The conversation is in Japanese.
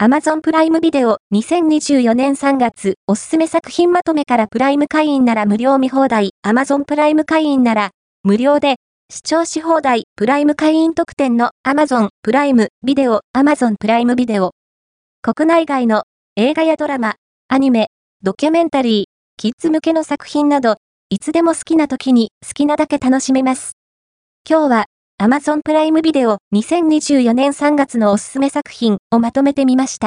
Amazon プライムビデオ2024年3月おすすめ作品まとめからプライム会員なら無料見放題。Amazon プライム会員なら無料で視聴し放題。プライム会員特典の Amazon プライムビデオ Amazon プライムビデオ。国内外の映画やドラマ、アニメ、ドキュメンタリー、キッズ向けの作品などいつでも好きな時に好きなだけ楽しめます。今日は Amazon プライムビデオ2024年3月のおすすめ作品をまとめてみました。